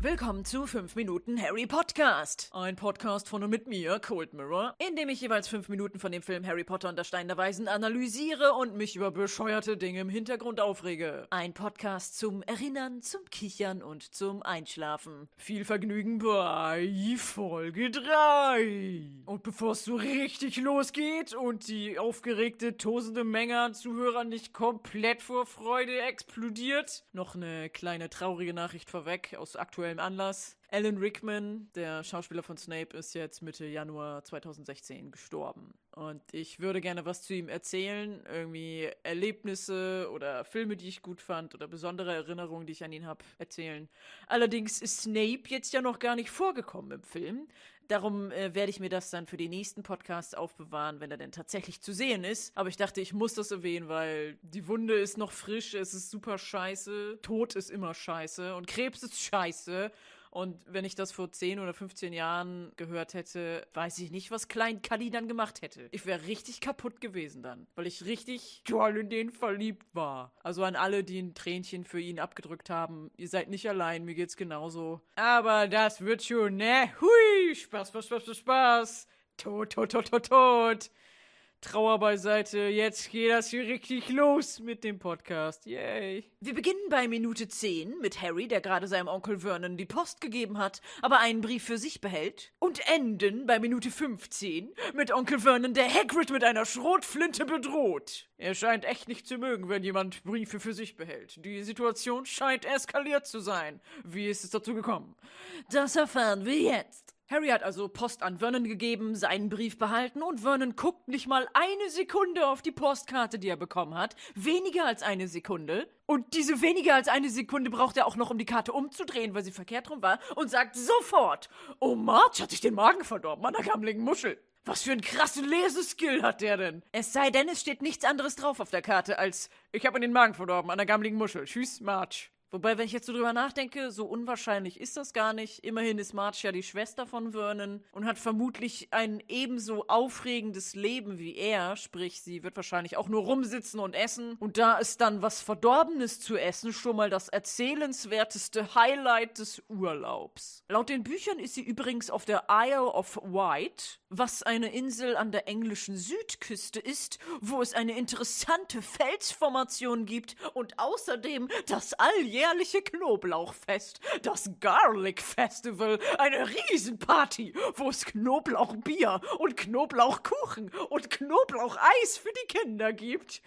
Willkommen zu 5 Minuten Harry Podcast. Ein Podcast von und mit mir, Cold Mirror, in dem ich jeweils 5 Minuten von dem Film Harry Potter und der Stein der Weisen analysiere und mich über bescheuerte Dinge im Hintergrund aufrege. Ein Podcast zum Erinnern, zum Kichern und zum Einschlafen. Viel Vergnügen bei Folge 3. Und bevor es so richtig losgeht und die aufgeregte, tosende Menge an Zuhörern nicht komplett vor Freude explodiert, noch eine kleine traurige Nachricht vorweg aus aktuellem Anlass. Alan Rickman, der Schauspieler von Snape, ist jetzt Mitte Januar 2016 gestorben. Und ich würde gerne was zu ihm erzählen. Irgendwie Erlebnisse oder Filme, die ich gut fand oder besondere Erinnerungen, die ich an ihn habe, erzählen. Allerdings ist Snape jetzt ja noch gar nicht vorgekommen im Film. Darum äh, werde ich mir das dann für die nächsten Podcasts aufbewahren, wenn er denn tatsächlich zu sehen ist. Aber ich dachte, ich muss das erwähnen, weil die Wunde ist noch frisch, es ist super scheiße, Tod ist immer scheiße und Krebs ist scheiße. Und wenn ich das vor 10 oder 15 Jahren gehört hätte, weiß ich nicht, was Klein Kalli dann gemacht hätte. Ich wäre richtig kaputt gewesen dann, weil ich richtig toll in den verliebt war. Also an alle, die ein Tränchen für ihn abgedrückt haben, ihr seid nicht allein, mir geht's genauso. Aber das wird schon, ne? Hui, Spaß, Spaß, Spaß, Spaß, Spaß. Tot, tot, tot, tot, tot. Trauer beiseite, jetzt geht das hier richtig los mit dem Podcast. Yay. Wir beginnen bei Minute 10 mit Harry, der gerade seinem Onkel Vernon die Post gegeben hat, aber einen Brief für sich behält. Und enden bei Minute 15 mit Onkel Vernon, der Hagrid mit einer Schrotflinte bedroht. Er scheint echt nicht zu mögen, wenn jemand Briefe für sich behält. Die Situation scheint eskaliert zu sein. Wie ist es dazu gekommen? Das erfahren wir jetzt. Harry hat also Post an Vernon gegeben, seinen Brief behalten und Vernon guckt nicht mal eine Sekunde auf die Postkarte, die er bekommen hat. Weniger als eine Sekunde. Und diese weniger als eine Sekunde braucht er auch noch, um die Karte umzudrehen, weil sie verkehrt rum war und sagt sofort: Oh, March hat sich den Magen verdorben an der gammeligen Muschel. Was für einen krassen Leseskill hat der denn? Es sei denn, es steht nichts anderes drauf auf der Karte als Ich habe mir den Magen verdorben an der gammeligen Muschel. Tschüss, March. Wobei, wenn ich jetzt so drüber nachdenke, so unwahrscheinlich ist das gar nicht. Immerhin ist Marge ja die Schwester von Vernon und hat vermutlich ein ebenso aufregendes Leben wie er. Sprich, sie wird wahrscheinlich auch nur rumsitzen und essen. Und da ist dann was Verdorbenes zu essen schon mal das erzählenswerteste Highlight des Urlaubs. Laut den Büchern ist sie übrigens auf der Isle of Wight, was eine Insel an der englischen Südküste ist, wo es eine interessante Felsformation gibt und außerdem das alljährliche jährliche Knoblauchfest, das Garlic Festival, eine Riesenparty, wo es Knoblauchbier und Knoblauchkuchen und Knoblaucheis für die Kinder gibt.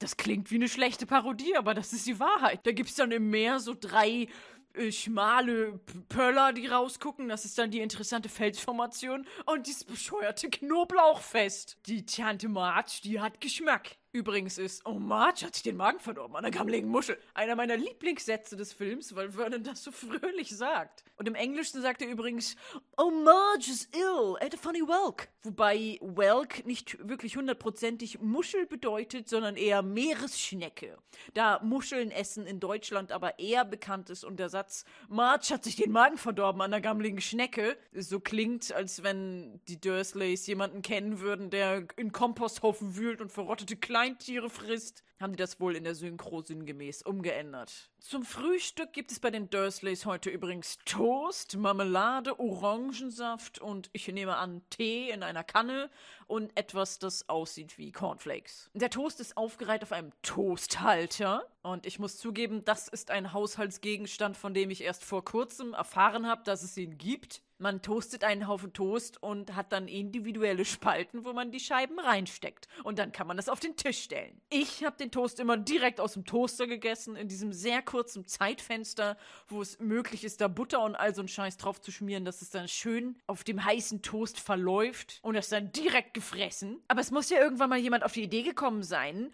Das klingt wie eine schlechte Parodie, aber das ist die Wahrheit. Da gibt's dann im Meer so drei äh, schmale Pöller, die rausgucken. Das ist dann die interessante Felsformation und dieses bescheuerte Knoblauchfest. Die Tante March, die hat Geschmack. Übrigens ist, oh Marge hat sich den Magen verdorben an der gammeligen Muschel. Einer meiner Lieblingssätze des Films, weil Vernon das so fröhlich sagt. Und im Englischen sagt er übrigens, oh Marge is ill, at a funny welk. Wobei welk nicht wirklich hundertprozentig Muschel bedeutet, sondern eher Meeresschnecke. Da Muscheln essen in Deutschland aber eher bekannt ist und der Satz, Marge hat sich den Magen verdorben an der gammeligen Schnecke, so klingt, als wenn die Dursleys jemanden kennen würden, der in Komposthaufen wühlt und verrottete Kleine Kleintiere frisst, haben die das wohl in der Synchro sinngemäß umgeändert. Zum Frühstück gibt es bei den Dursleys heute übrigens Toast, Marmelade, Orangensaft und ich nehme an Tee in einer Kanne und etwas, das aussieht wie Cornflakes. Der Toast ist aufgereiht auf einem Toasthalter und ich muss zugeben, das ist ein Haushaltsgegenstand, von dem ich erst vor kurzem erfahren habe, dass es ihn gibt. Man toastet einen Haufen Toast und hat dann individuelle Spalten, wo man die Scheiben reinsteckt. Und dann kann man das auf den Tisch stellen. Ich habe den Toast immer direkt aus dem Toaster gegessen, in diesem sehr kurzen Zeitfenster, wo es möglich ist, da Butter und all so einen Scheiß drauf zu schmieren, dass es dann schön auf dem heißen Toast verläuft und das dann direkt gefressen. Aber es muss ja irgendwann mal jemand auf die Idee gekommen sein,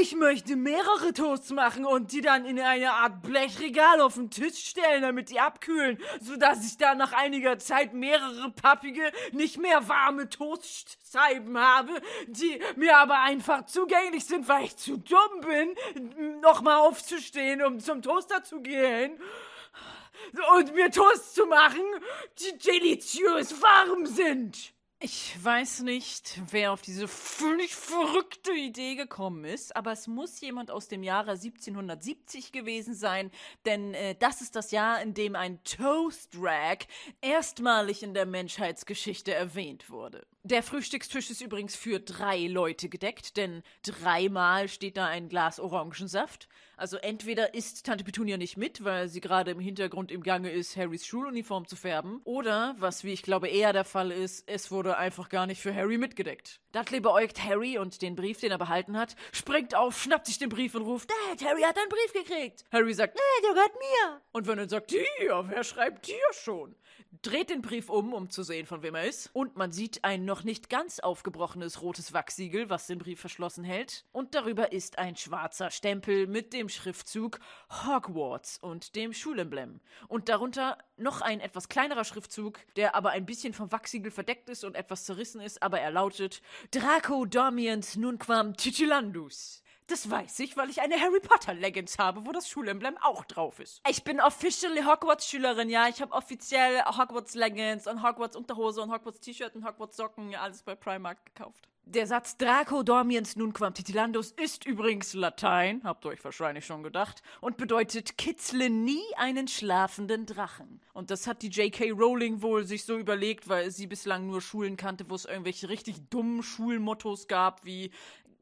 ich möchte mehrere Toasts machen und die dann in eine Art Blechregal auf den Tisch stellen, damit die abkühlen, sodass ich dann nach einiger Zeit mehrere pappige, nicht mehr warme Toastscheiben habe, die mir aber einfach zugänglich sind, weil ich zu dumm bin, nochmal aufzustehen, um zum Toaster zu gehen und mir Toast zu machen, die deliziös warm sind. Ich weiß nicht, wer auf diese völlig verrückte Idee gekommen ist, aber es muss jemand aus dem Jahre 1770 gewesen sein, denn äh, das ist das Jahr, in dem ein Toast Rag erstmalig in der Menschheitsgeschichte erwähnt wurde. Der Frühstückstisch ist übrigens für drei Leute gedeckt, denn dreimal steht da ein Glas Orangensaft. Also entweder isst Tante Petunia nicht mit, weil sie gerade im Hintergrund im Gange ist, Harrys Schuluniform zu färben, oder, was wie ich glaube eher der Fall ist, es wurde einfach gar nicht für Harry mitgedeckt. Dudley beäugt Harry und den Brief, den er behalten hat, springt auf, schnappt sich den Brief und ruft, Dad, Harry hat einen Brief gekriegt. Harry sagt, nee, der gehört mir. Und Vernon sagt, hier, wer schreibt hier schon? Dreht den Brief um, um zu sehen, von wem er ist. Und man sieht ein noch nicht ganz aufgebrochenes rotes Wachsiegel, was den Brief verschlossen hält. Und darüber ist ein schwarzer Stempel mit dem Schriftzug Hogwarts und dem Schulemblem. Und darunter noch ein etwas kleinerer Schriftzug, der aber ein bisschen vom Wachsiegel verdeckt ist und etwas zerrissen ist, aber er lautet Draco Dormiens Nunquam Titilandus. Das weiß ich, weil ich eine Harry Potter Leggings habe, wo das Schulemblem auch drauf ist. Ich bin officially Hogwarts Schülerin, ja. Ich habe offiziell Hogwarts Leggings und Hogwarts Unterhose und Hogwarts T-Shirt und Hogwarts Socken, alles bei Primark gekauft. Der Satz Draco dormiens nunquam titilandus ist übrigens Latein, habt ihr euch wahrscheinlich schon gedacht, und bedeutet kitzle nie einen schlafenden Drachen. Und das hat die J.K. Rowling wohl sich so überlegt, weil sie bislang nur Schulen kannte, wo es irgendwelche richtig dummen Schulmottos gab, wie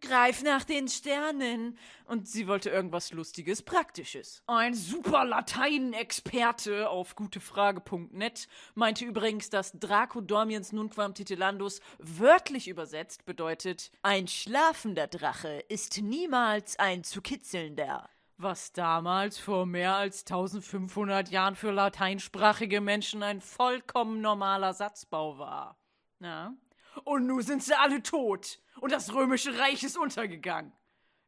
Greif nach den Sternen. Und sie wollte irgendwas Lustiges, Praktisches. Ein super Latein-Experte auf gutefrage.net meinte übrigens, dass Draco Dormiens Nunquam Titilandus wörtlich übersetzt bedeutet, ein schlafender Drache ist niemals ein zu kitzelnder. Was damals vor mehr als 1500 Jahren für lateinsprachige Menschen ein vollkommen normaler Satzbau war. Na? Und nun sind sie alle tot und das römische Reich ist untergegangen.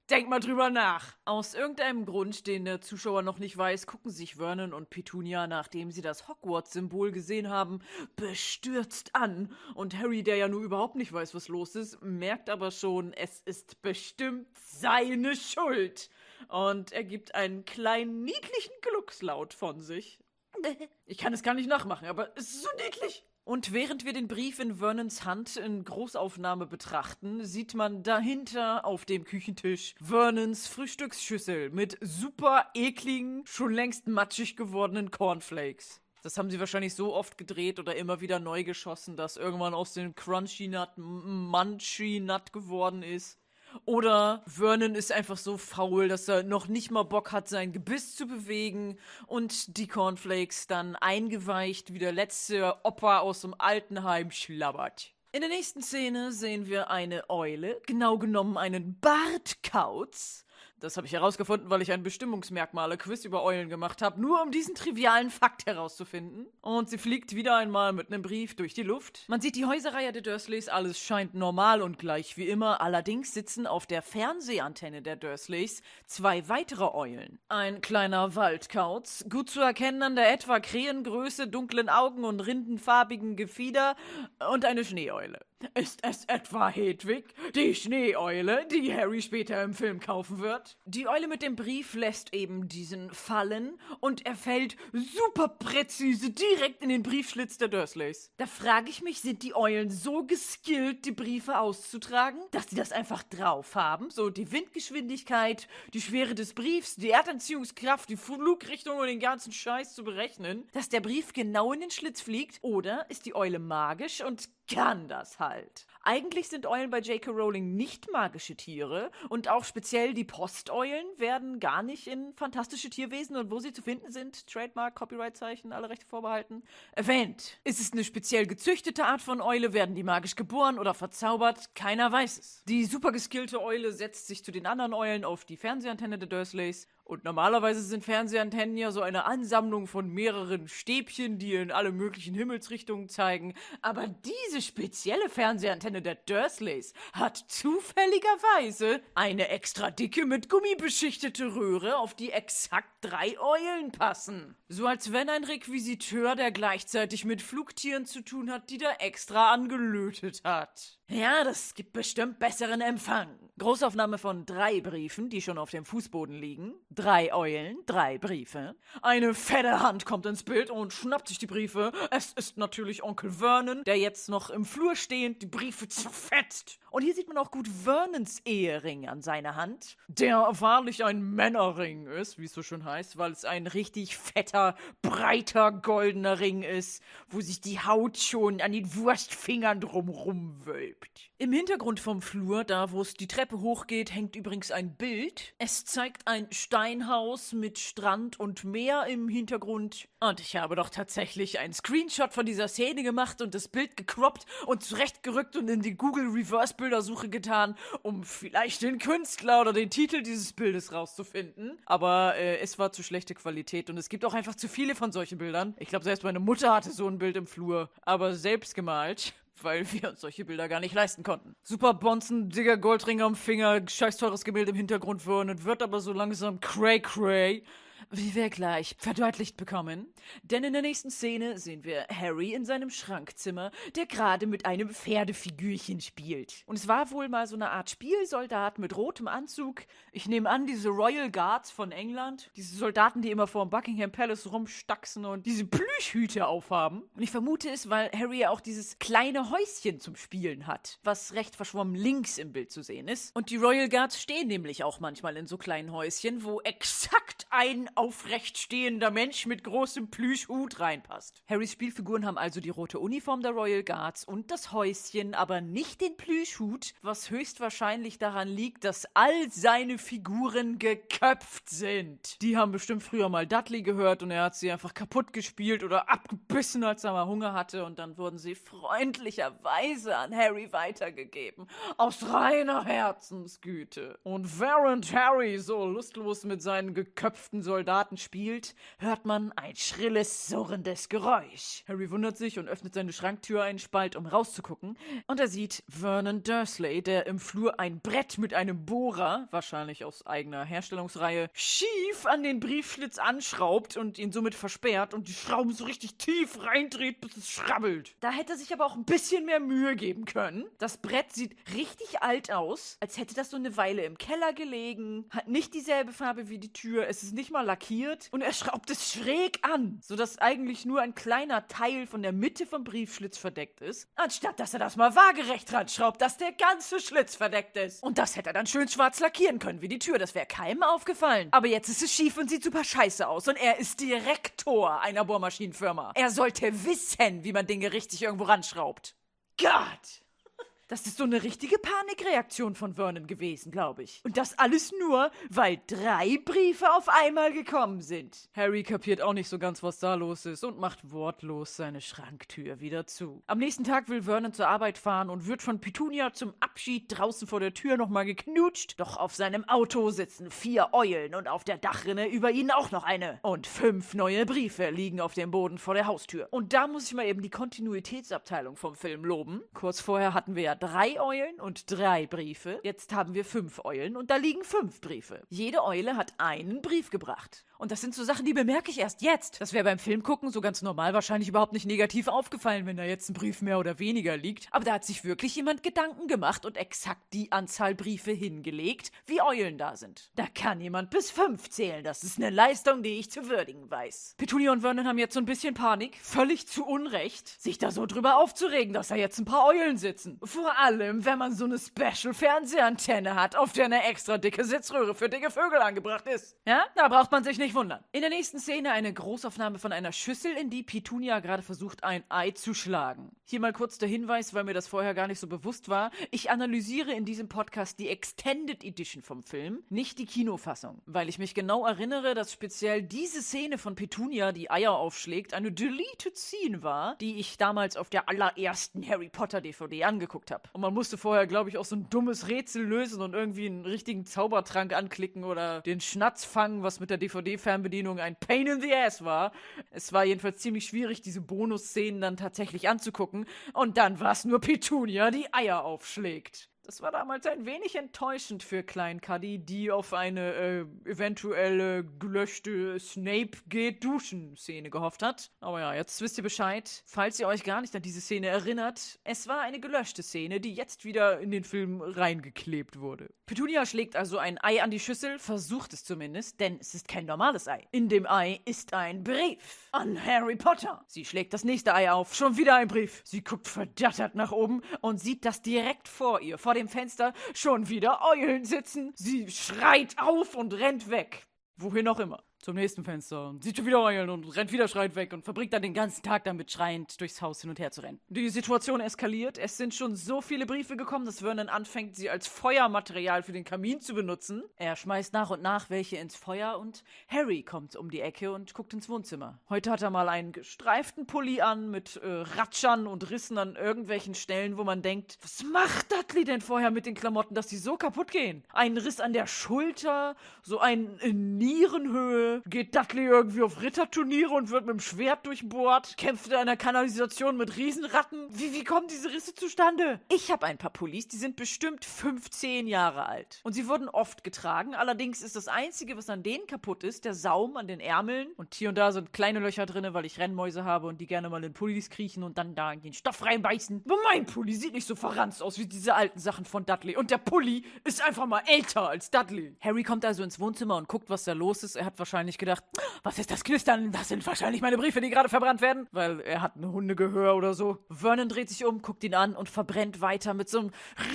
Denk mal drüber nach. Aus irgendeinem Grund, den der Zuschauer noch nicht weiß, gucken sich Vernon und Petunia, nachdem sie das Hogwarts-Symbol gesehen haben, bestürzt an. Und Harry, der ja nur überhaupt nicht weiß, was los ist, merkt aber schon, es ist bestimmt seine Schuld. Und er gibt einen kleinen, niedlichen Gluckslaut von sich. Ich kann es gar nicht nachmachen, aber es ist so niedlich. Und während wir den Brief in Vernons Hand in Großaufnahme betrachten, sieht man dahinter auf dem Küchentisch Vernons Frühstücksschüssel mit super ekligen, schon längst matschig gewordenen Cornflakes. Das haben sie wahrscheinlich so oft gedreht oder immer wieder neu geschossen, dass irgendwann aus dem Crunchy Nut Munchy Nut geworden ist. Oder Vernon ist einfach so faul, dass er noch nicht mal Bock hat, sein Gebiss zu bewegen und die Cornflakes dann eingeweicht wie der letzte Opa aus dem Altenheim schlabbert. In der nächsten Szene sehen wir eine Eule, genau genommen einen Bartkauz, das habe ich herausgefunden, weil ich ein Bestimmungsmerkmale-Quiz über Eulen gemacht habe, nur um diesen trivialen Fakt herauszufinden. Und sie fliegt wieder einmal mit einem Brief durch die Luft. Man sieht die Häuserreihe der Dursleys, alles scheint normal und gleich wie immer. Allerdings sitzen auf der Fernsehantenne der Dursleys zwei weitere Eulen. Ein kleiner Waldkauz, gut zu erkennen an der etwa Krähengröße, dunklen Augen und rindenfarbigen Gefieder und eine Schneeeule. Ist es etwa Hedwig, die Schneeeule, die Harry später im Film kaufen wird? Die Eule mit dem Brief lässt eben diesen fallen und er fällt super präzise direkt in den Briefschlitz der Dursleys. Da frage ich mich, sind die Eulen so geskillt, die Briefe auszutragen, dass sie das einfach drauf haben? So die Windgeschwindigkeit, die Schwere des Briefs, die Erdanziehungskraft, die Flugrichtung und den ganzen Scheiß zu berechnen, dass der Brief genau in den Schlitz fliegt? Oder ist die Eule magisch und kann das halt. Eigentlich sind Eulen bei J.K. Rowling nicht magische Tiere und auch speziell die Posteulen werden gar nicht in fantastische Tierwesen und wo sie zu finden sind, Trademark, Copyright-Zeichen, alle Rechte vorbehalten, erwähnt. Ist es eine speziell gezüchtete Art von Eule? Werden die magisch geboren oder verzaubert? Keiner weiß es. Die super geskillte Eule setzt sich zu den anderen Eulen auf die Fernsehantenne der Dursleys und normalerweise sind Fernsehantennen ja so eine Ansammlung von mehreren Stäbchen, die in alle möglichen Himmelsrichtungen zeigen. Aber diese spezielle Fernsehantenne der Dursleys hat zufälligerweise eine extra dicke mit Gummi beschichtete Röhre, auf die exakt drei Eulen passen. So als wenn ein Requisiteur, der gleichzeitig mit Flugtieren zu tun hat, die da extra angelötet hat. Ja, das gibt bestimmt besseren Empfang. Großaufnahme von drei Briefen, die schon auf dem Fußboden liegen. Drei Eulen, drei Briefe. Eine fette Hand kommt ins Bild und schnappt sich die Briefe. Es ist natürlich Onkel Vernon, der jetzt noch im Flur stehend die Briefe zerfetzt. Und hier sieht man auch gut Vernons Ehering an seiner Hand, der wahrlich ein Männerring ist, wie es so schön heißt, weil es ein richtig fetter, breiter, goldener Ring ist, wo sich die Haut schon an den Wurstfingern drumrum wölbt. Im Hintergrund vom Flur, da wo es die Treppe hochgeht, hängt übrigens ein Bild. Es zeigt ein Steinhaus mit Strand und Meer im Hintergrund. Und ich habe doch tatsächlich einen Screenshot von dieser Szene gemacht und das Bild gecroppt und zurechtgerückt und in die Google Reverse Bildersuche getan, um vielleicht den Künstler oder den Titel dieses Bildes rauszufinden. Aber äh, es war zu schlechte Qualität und es gibt auch einfach zu viele von solchen Bildern. Ich glaube, selbst meine Mutter hatte so ein Bild im Flur, aber selbst gemalt weil wir uns solche Bilder gar nicht leisten konnten. Super Bonzen, dicker Goldring am Finger, scheiß teures Gemälde im Hintergrund würden, wird aber so langsam cray cray wie wir gleich verdeutlicht bekommen. Denn in der nächsten Szene sehen wir Harry in seinem Schrankzimmer, der gerade mit einem Pferdefigürchen spielt. Und es war wohl mal so eine Art Spielsoldat mit rotem Anzug. Ich nehme an, diese Royal Guards von England. Diese Soldaten, die immer vor dem Buckingham Palace rumstaxen und diese Plüschhüte aufhaben. Und ich vermute es, weil Harry ja auch dieses kleine Häuschen zum Spielen hat, was recht verschwommen links im Bild zu sehen ist. Und die Royal Guards stehen nämlich auch manchmal in so kleinen Häuschen, wo exakt ein aufrecht stehender Mensch mit großem Plüschhut reinpasst. Harrys Spielfiguren haben also die rote Uniform der Royal Guards und das Häuschen, aber nicht den Plüschhut, was höchstwahrscheinlich daran liegt, dass all seine Figuren geköpft sind. Die haben bestimmt früher mal Dudley gehört und er hat sie einfach kaputt gespielt oder abgebissen, als er mal Hunger hatte und dann wurden sie freundlicherweise an Harry weitergegeben. Aus reiner Herzensgüte. Und während Harry so lustlos mit seinen geköpften Soldaten Soldaten spielt, hört man ein schrilles, surrendes Geräusch. Harry wundert sich und öffnet seine Schranktür einen Spalt, um rauszugucken. Und er sieht Vernon Dursley, der im Flur ein Brett mit einem Bohrer, wahrscheinlich aus eigener Herstellungsreihe, schief an den Briefschlitz anschraubt und ihn somit versperrt und die Schrauben so richtig tief reindreht, bis es schrabbelt. Da hätte er sich aber auch ein bisschen mehr Mühe geben können. Das Brett sieht richtig alt aus, als hätte das so eine Weile im Keller gelegen, hat nicht dieselbe Farbe wie die Tür, es ist nicht mal lackiert und er schraubt es schräg an, sodass eigentlich nur ein kleiner Teil von der Mitte vom Briefschlitz verdeckt ist, anstatt dass er das mal waagerecht dran schraubt, dass der ganze Schlitz verdeckt ist. Und das hätte er dann schön schwarz lackieren können wie die Tür, das wäre keinem aufgefallen. Aber jetzt ist es schief und sieht super scheiße aus und er ist Direktor einer Bohrmaschinenfirma. Er sollte wissen, wie man Dinge richtig irgendwo ranschraubt. Gott! Das ist so eine richtige Panikreaktion von Vernon gewesen, glaube ich. Und das alles nur, weil drei Briefe auf einmal gekommen sind. Harry kapiert auch nicht so ganz, was da los ist und macht wortlos seine Schranktür wieder zu. Am nächsten Tag will Vernon zur Arbeit fahren und wird von Petunia zum Abschied draußen vor der Tür nochmal geknutscht. Doch auf seinem Auto sitzen vier Eulen und auf der Dachrinne über ihnen auch noch eine. Und fünf neue Briefe liegen auf dem Boden vor der Haustür. Und da muss ich mal eben die Kontinuitätsabteilung vom Film loben. Kurz vorher hatten wir ja drei Eulen und drei Briefe. Jetzt haben wir fünf Eulen und da liegen fünf Briefe. Jede Eule hat einen Brief gebracht. Und das sind so Sachen, die bemerke ich erst jetzt. Das wäre beim Film gucken so ganz normal wahrscheinlich überhaupt nicht negativ aufgefallen, wenn da jetzt ein Brief mehr oder weniger liegt. Aber da hat sich wirklich jemand Gedanken gemacht und exakt die Anzahl Briefe hingelegt, wie Eulen da sind. Da kann jemand bis fünf zählen. Das ist eine Leistung, die ich zu würdigen weiß. Petunia und Vernon haben jetzt so ein bisschen Panik, völlig zu Unrecht, sich da so drüber aufzuregen, dass da jetzt ein paar Eulen sitzen. Vor allem, wenn man so eine Special-Fernsehantenne hat, auf der eine extra dicke Sitzröhre für dicke Vögel angebracht ist. Ja, da braucht man sich nicht nicht wundern. In der nächsten Szene eine Großaufnahme von einer Schüssel, in die Petunia gerade versucht, ein Ei zu schlagen. Hier mal kurz der Hinweis, weil mir das vorher gar nicht so bewusst war. Ich analysiere in diesem Podcast die Extended Edition vom Film, nicht die Kinofassung. Weil ich mich genau erinnere, dass speziell diese Szene von Petunia, die Eier aufschlägt, eine Deleted Scene war, die ich damals auf der allerersten Harry Potter DVD angeguckt habe. Und man musste vorher, glaube ich, auch so ein dummes Rätsel lösen und irgendwie einen richtigen Zaubertrank anklicken oder den Schnatz fangen, was mit der DVD fernbedienung ein Pain in the Ass war. Es war jedenfalls ziemlich schwierig, diese Bonusszenen dann tatsächlich anzugucken. Und dann war es nur Petunia, die Eier aufschlägt. Das war damals ein wenig enttäuschend für Klein Cuddy, die auf eine äh, eventuelle gelöschte Snape geht duschen Szene gehofft hat. Aber ja, jetzt wisst ihr Bescheid. Falls ihr euch gar nicht an diese Szene erinnert, es war eine gelöschte Szene, die jetzt wieder in den Film reingeklebt wurde. Petunia schlägt also ein Ei an die Schüssel, versucht es zumindest, denn es ist kein normales Ei. In dem Ei ist ein Brief an Harry Potter. Sie schlägt das nächste Ei auf, schon wieder ein Brief. Sie guckt verdattert nach oben und sieht das direkt vor ihr, vor dem Fenster schon wieder Eulen sitzen. Sie schreit auf und rennt weg. Wohin auch immer zum nächsten Fenster und sieht schon wieder heulen und rennt wieder schreiend weg und verbringt dann den ganzen Tag damit schreiend durchs Haus hin und her zu rennen. Die Situation eskaliert. Es sind schon so viele Briefe gekommen, dass Vernon anfängt, sie als Feuermaterial für den Kamin zu benutzen. Er schmeißt nach und nach welche ins Feuer und Harry kommt um die Ecke und guckt ins Wohnzimmer. Heute hat er mal einen gestreiften Pulli an mit äh, Ratschern und Rissen an irgendwelchen Stellen, wo man denkt, was macht Dudley denn vorher mit den Klamotten, dass die so kaputt gehen? Ein Riss an der Schulter, so ein in Geht Dudley irgendwie auf Ritterturniere und wird mit dem Schwert durchbohrt, kämpft in einer Kanalisation mit Riesenratten. Wie, wie kommen diese Risse zustande? Ich habe ein paar Pullis, die sind bestimmt 15 Jahre alt. Und sie wurden oft getragen. Allerdings ist das Einzige, was an denen kaputt ist, der Saum an den Ärmeln. Und hier und da sind kleine Löcher drin, weil ich Rennmäuse habe und die gerne mal in Pullis kriechen und dann da in den Stoff reinbeißen. Aber mein Pulli sieht nicht so verranzt aus wie diese alten Sachen von Dudley. Und der Pulli ist einfach mal älter als Dudley. Harry kommt also ins Wohnzimmer und guckt, was da los ist. Er hat wahrscheinlich wahrscheinlich gedacht, was ist das Knistern? Das sind wahrscheinlich meine Briefe, die gerade verbrannt werden. Weil er hat ein Hundegehör oder so. Vernon dreht sich um, guckt ihn an und verbrennt weiter mit so einem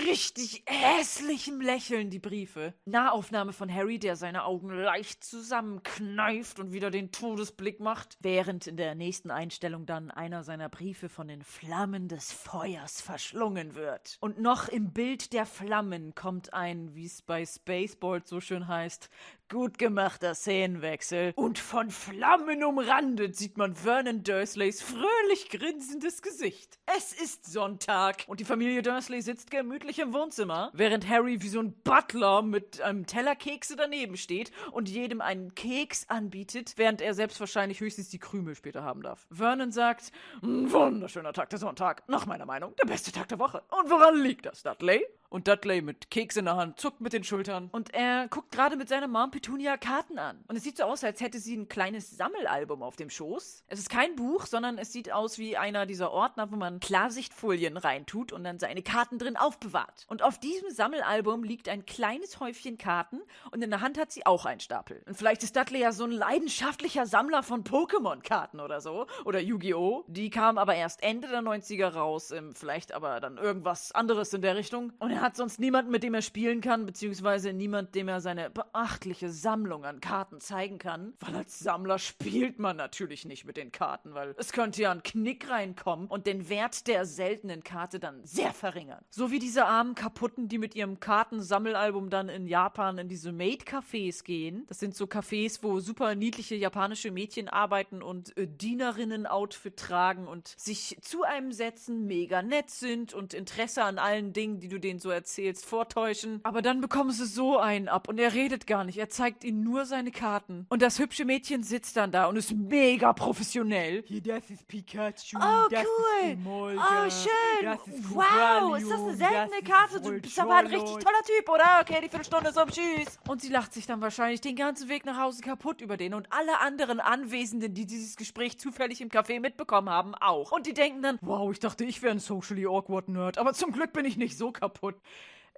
richtig hässlichen Lächeln die Briefe. Nahaufnahme von Harry, der seine Augen leicht zusammenkneift und wieder den Todesblick macht. Während in der nächsten Einstellung dann einer seiner Briefe von den Flammen des Feuers verschlungen wird. Und noch im Bild der Flammen kommt ein, wie es bei Spaceball so schön heißt, Gut gemachter Szenenwechsel. Und von Flammen umrandet sieht man Vernon Dursleys fröhlich grinsendes Gesicht. Es ist Sonntag und die Familie Dursley sitzt gemütlich im Wohnzimmer, während Harry wie so ein Butler mit einem Teller Kekse daneben steht und jedem einen Keks anbietet, während er selbst wahrscheinlich höchstens die Krümel später haben darf. Vernon sagt, wunderschöner Tag der Sonntag. Nach meiner Meinung der beste Tag der Woche. Und woran liegt das, Dudley? Und Dudley mit Keks in der Hand zuckt mit den Schultern. Und er guckt gerade mit seiner Mom Petunia Karten an. Und es sieht so aus, als hätte sie ein kleines Sammelalbum auf dem Schoß. Es ist kein Buch, sondern es sieht aus wie einer dieser Ordner, wo man Klarsichtfolien reintut und dann seine Karten drin aufbewahrt. Und auf diesem Sammelalbum liegt ein kleines Häufchen Karten und in der Hand hat sie auch einen Stapel. Und vielleicht ist Dudley ja so ein leidenschaftlicher Sammler von Pokémon-Karten oder so. Oder Yu-Gi-Oh! Die kam aber erst Ende der 90er raus. vielleicht aber dann irgendwas anderes in der Richtung. Und er hat sonst niemanden, mit dem er spielen kann, beziehungsweise niemand, dem er seine beachtliche Sammlung an Karten zeigen kann. Weil als Sammler spielt man natürlich nicht mit den Karten, weil es könnte ja ein Knick reinkommen und den Wert der seltenen Karte dann sehr verringern. So wie diese armen Kaputten, die mit ihrem Kartensammelalbum dann in Japan in diese Maid-Cafés gehen. Das sind so Cafés, wo super niedliche japanische Mädchen arbeiten und äh, Dienerinnen-Outfit tragen und sich zu einem setzen, mega nett sind und Interesse an allen Dingen, die du denen so erzählst, vortäuschen. Aber dann bekommen sie so einen ab und er redet gar nicht. Er zeigt ihnen nur seine Karten. Und das hübsche Mädchen sitzt dann da und ist mega professionell. Hier, das ist Pikachu. Oh, das cool. Ist Oh, schön. Das ist wow, ist das eine seltene das Karte? Du bist aber ein richtig toller Typ, oder? Okay, die Viertelstunde ist um. Tschüss. Und sie lacht sich dann wahrscheinlich den ganzen Weg nach Hause kaputt über den und alle anderen Anwesenden, die dieses Gespräch zufällig im Café mitbekommen haben, auch. Und die denken dann, wow, ich dachte, ich wäre ein socially awkward Nerd, aber zum Glück bin ich nicht so kaputt.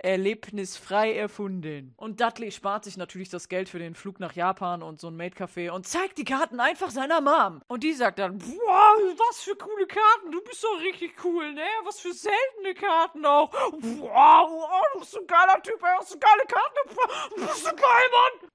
Erlebnisfrei erfunden. Und Dudley spart sich natürlich das Geld für den Flug nach Japan und so ein Maid-Café und zeigt die Karten einfach seiner Mom. Und die sagt dann, wow, was für coole Karten, du bist doch richtig cool, ne? Was für seltene Karten auch. Wow, oh, du bist so ein geiler Typ, ey, hast so geile Karten. Du bist so geil, Mann.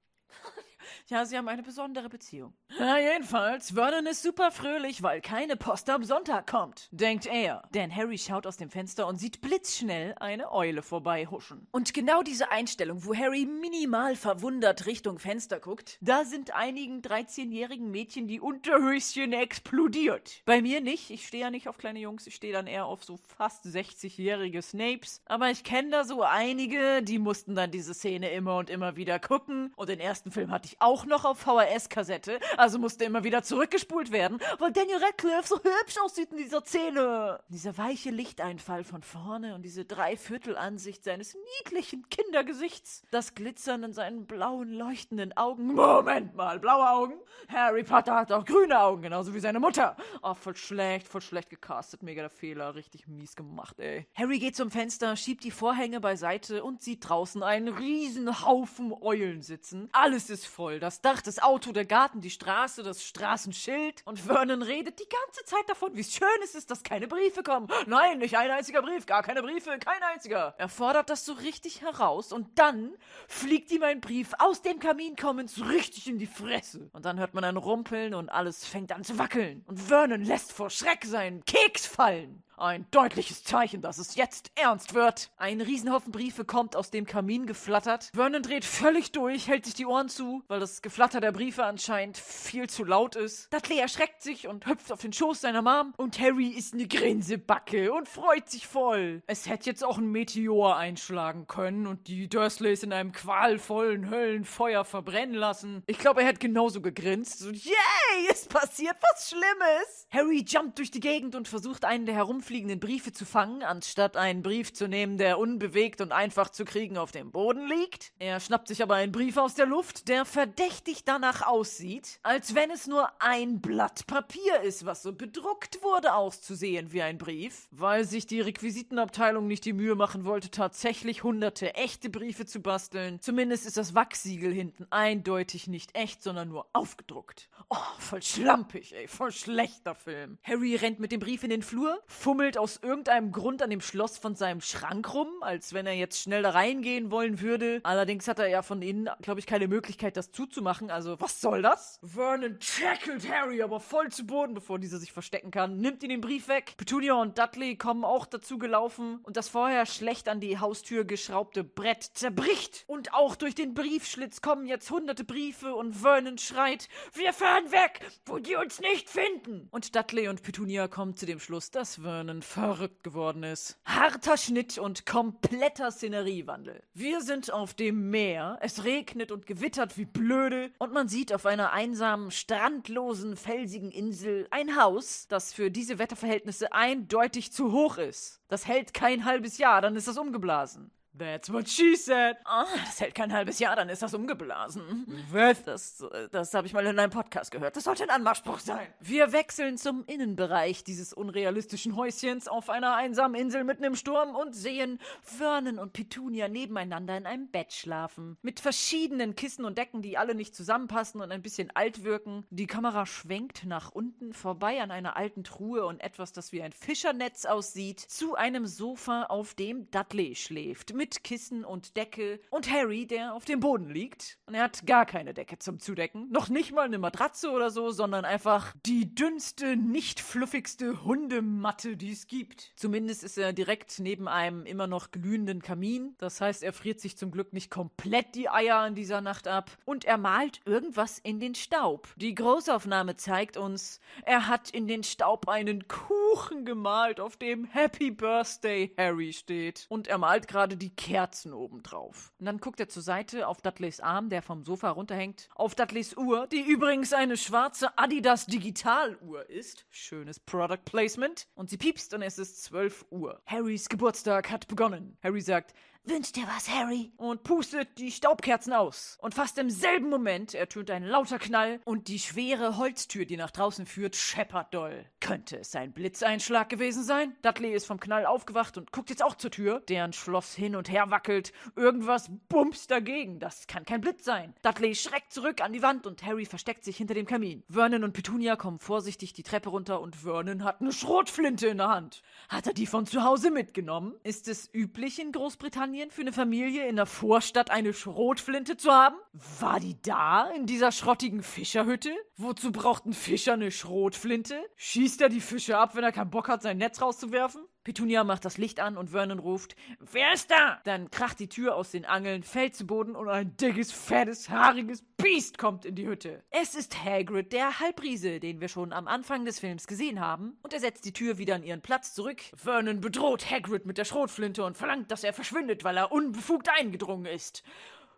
Ja, sie haben eine besondere Beziehung. Ja, jedenfalls, Vernon ist super fröhlich, weil keine Post am Sonntag kommt, denkt er. Denn Harry schaut aus dem Fenster und sieht blitzschnell eine Eule vorbeihuschen. Und genau diese Einstellung, wo Harry minimal verwundert Richtung Fenster guckt, da sind einigen 13-jährigen Mädchen die Unterhöschen explodiert. Bei mir nicht, ich stehe ja nicht auf kleine Jungs, ich stehe dann eher auf so fast 60-jährige Snapes. Aber ich kenne da so einige, die mussten dann diese Szene immer und immer wieder gucken. Und den ersten Film hatte ich auch noch auf VHS-Kassette, also musste immer wieder zurückgespult werden, weil Daniel Radcliffe so hübsch aussieht in dieser Szene. Dieser weiche Lichteinfall von vorne und diese Dreiviertelansicht seines niedlichen Kindergesichts, das Glitzern in seinen blauen, leuchtenden Augen. Moment mal, blaue Augen? Harry Potter hat auch grüne Augen, genauso wie seine Mutter. Oh, voll schlecht, voll schlecht gecastet, mega der Fehler, richtig mies gemacht, ey. Harry geht zum Fenster, schiebt die Vorhänge beiseite und sieht draußen einen riesen Haufen Eulen sitzen. Alles ist voll, das Dach, das Auto, der Garten, die Straße, das Straßenschild. Und Vernon redet die ganze Zeit davon, wie schön es ist, dass keine Briefe kommen. Nein, nicht ein einziger Brief, gar keine Briefe, kein einziger. Er fordert das so richtig heraus und dann fliegt ihm ein Brief aus dem Kamin kommend so richtig in die Fresse. Und dann hört man ein Rumpeln und alles fängt an zu wackeln. Und Vernon lässt vor Schreck seinen Keks fallen. Ein deutliches Zeichen, dass es jetzt ernst wird. Ein Riesenhaufen Briefe kommt aus dem Kamin geflattert. Vernon dreht völlig durch, hält sich die Ohren zu, weil das Geflatter der Briefe anscheinend viel zu laut ist. Dudley erschreckt sich und hüpft auf den Schoß seiner Mom. Und Harry ist eine Grinsebacke und freut sich voll. Es hätte jetzt auch ein Meteor einschlagen können und die Dursleys in einem qualvollen Höllenfeuer verbrennen lassen. Ich glaube, er hätte genauso gegrinst. So, yay, es passiert was Schlimmes. Harry jumpt durch die Gegend und versucht einen der herumfliegenden Briefe zu fangen, anstatt einen Brief zu nehmen, der unbewegt und einfach zu kriegen auf dem Boden liegt. Er schnappt sich aber einen Brief aus der Luft, der verdächtig danach aussieht, als wenn es nur ein Blatt Papier ist, was so bedruckt wurde, auszusehen wie ein Brief, weil sich die Requisitenabteilung nicht die Mühe machen wollte, tatsächlich hunderte echte Briefe zu basteln. Zumindest ist das Wachsiegel hinten eindeutig nicht echt, sondern nur aufgedruckt. Oh, voll schlampig, ey, voll schlechter Film. Harry rennt mit dem Brief in den Flur, fummelt aus irgendeinem Grund an dem Schloss von seinem Schrank rum, als wenn er jetzt schnell da reingehen wollen würde. Allerdings hat er ja von innen, glaube ich, keine Möglichkeit, das zuzumachen. Also, was soll das? Vernon tackelt Harry aber voll zu Boden, bevor dieser sich verstecken kann, nimmt ihn den Brief weg. Petunia und Dudley kommen auch dazu gelaufen und das vorher schlecht an die Haustür geschraubte Brett zerbricht. Und auch durch den Briefschlitz kommen jetzt hunderte Briefe und Vernon schreit, wir fahren weg, wo die uns nicht finden. Und Dudley und Petunia kommen zu dem Schluss, dass Vernon verrückt geworden ist. Harter Schnitt und kompletter Szeneriewandel. Wir sind auf dem Meer, es regnet und gewittert wie blöde und man sieht auf einer einsamen, strandlosen, felsigen Insel ein Haus, das für diese Wetterverhältnisse eindeutig zu hoch ist. Das hält kein halbes Jahr, dann ist das umgeblasen. That's what she said. Ah, das hält kein halbes Jahr, dann ist das umgeblasen. Was? Das, das habe ich mal in einem Podcast gehört. Das sollte ein Anmachspruch sein. Wir wechseln zum Innenbereich dieses unrealistischen Häuschens auf einer einsamen Insel mitten im Sturm und sehen Vernon und Petunia nebeneinander in einem Bett schlafen. Mit verschiedenen Kissen und Decken, die alle nicht zusammenpassen und ein bisschen alt wirken. Die Kamera schwenkt nach unten vorbei an einer alten Truhe und etwas, das wie ein Fischernetz aussieht, zu einem Sofa, auf dem Dudley schläft. Mit Kissen und Decke und Harry, der auf dem Boden liegt. Und er hat gar keine Decke zum Zudecken. Noch nicht mal eine Matratze oder so, sondern einfach die dünnste, nicht fluffigste Hundematte, die es gibt. Zumindest ist er direkt neben einem immer noch glühenden Kamin. Das heißt, er friert sich zum Glück nicht komplett die Eier in dieser Nacht ab. Und er malt irgendwas in den Staub. Die Großaufnahme zeigt uns, er hat in den Staub einen Kuchen gemalt, auf dem Happy Birthday Harry steht. Und er malt gerade die Kerzen obendrauf. Und dann guckt er zur Seite auf Dudleys Arm, der vom Sofa runterhängt, auf Dudleys Uhr, die übrigens eine schwarze Adidas Digitaluhr ist. Schönes Product Placement. Und sie piepst und es ist 12 Uhr. Harrys Geburtstag hat begonnen. Harry sagt, Wünsch dir was, Harry? Und pustet die Staubkerzen aus. Und fast im selben Moment ertönt ein lauter Knall und die schwere Holztür, die nach draußen führt, scheppert doll. Könnte es ein Blitzeinschlag gewesen sein? Dudley ist vom Knall aufgewacht und guckt jetzt auch zur Tür, deren Schloss hin und her wackelt. Irgendwas bumst dagegen. Das kann kein Blitz sein. Dudley schreckt zurück an die Wand und Harry versteckt sich hinter dem Kamin. Vernon und Petunia kommen vorsichtig die Treppe runter und Vernon hat eine Schrotflinte in der Hand. Hat er die von zu Hause mitgenommen? Ist es üblich in Großbritannien für eine Familie in der Vorstadt eine Schrotflinte zu haben? War die da in dieser schrottigen Fischerhütte? Wozu braucht ein Fischer eine Schrotflinte? Schießt er die Fische ab, wenn er keinen Bock hat, sein Netz rauszuwerfen? Petunia macht das Licht an und Vernon ruft: Wer ist da? Dann kracht die Tür aus den Angeln, fällt zu Boden und ein dickes, fettes, haariges Biest kommt in die Hütte. Es ist Hagrid, der Halbriese, den wir schon am Anfang des Films gesehen haben, und er setzt die Tür wieder an ihren Platz zurück. Vernon bedroht Hagrid mit der Schrotflinte und verlangt, dass er verschwindet, weil er unbefugt eingedrungen ist.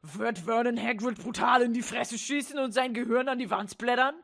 Wird Vernon Hagrid brutal in die Fresse schießen und sein Gehirn an die Wand blättern?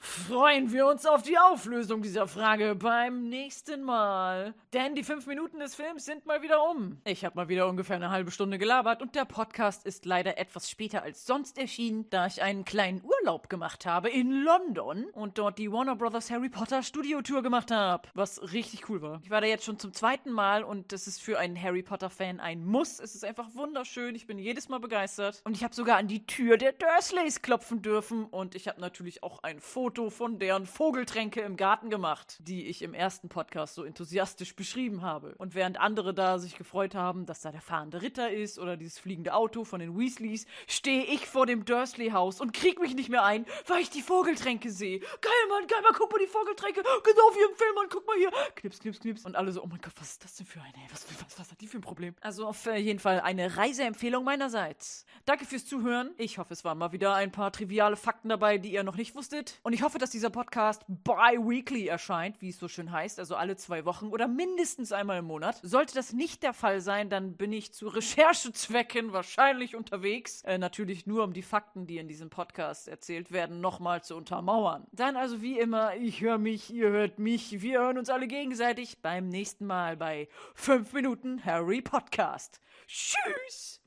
Freuen wir uns auf die Auflösung dieser Frage beim nächsten Mal. Denn die fünf Minuten des Films sind mal wieder um. Ich habe mal wieder ungefähr eine halbe Stunde gelabert und der Podcast ist leider etwas später als sonst erschienen, da ich einen kleinen Urlaub gemacht habe in London und dort die Warner Brothers Harry Potter Studio Tour gemacht habe, was richtig cool war. Ich war da jetzt schon zum zweiten Mal und das ist für einen Harry Potter Fan ein Muss. Es ist einfach wunderschön. Ich bin jedes Mal begeistert und ich habe sogar an die Tür der Dursleys klopfen dürfen und ich habe natürlich auch ein Foto Foto von deren Vogeltränke im Garten gemacht, die ich im ersten Podcast so enthusiastisch beschrieben habe. Und während andere da sich gefreut haben, dass da der fahrende Ritter ist oder dieses fliegende Auto von den Weasleys, stehe ich vor dem Dursley-Haus und krieg mich nicht mehr ein, weil ich die Vogeltränke sehe. Geil, Mann, geil, mal guck mal die Vogeltränke. Genau wie im Film, Mann, guck mal hier. Knips, knips, knips. Und alle so, oh mein Gott, was ist das denn für eine? Was, was, was hat die für ein Problem? Also auf äh, jeden Fall eine Reiseempfehlung meinerseits. Danke fürs Zuhören. Ich hoffe, es waren mal wieder ein paar triviale Fakten dabei, die ihr noch nicht wusstet. Und ich ich hoffe, dass dieser Podcast bi-weekly erscheint, wie es so schön heißt, also alle zwei Wochen oder mindestens einmal im Monat. Sollte das nicht der Fall sein, dann bin ich zu Recherchezwecken wahrscheinlich unterwegs. Äh, natürlich nur, um die Fakten, die in diesem Podcast erzählt werden, nochmal zu untermauern. Dann also wie immer, ich höre mich, ihr hört mich, wir hören uns alle gegenseitig beim nächsten Mal bei 5 Minuten Harry Podcast. Tschüss!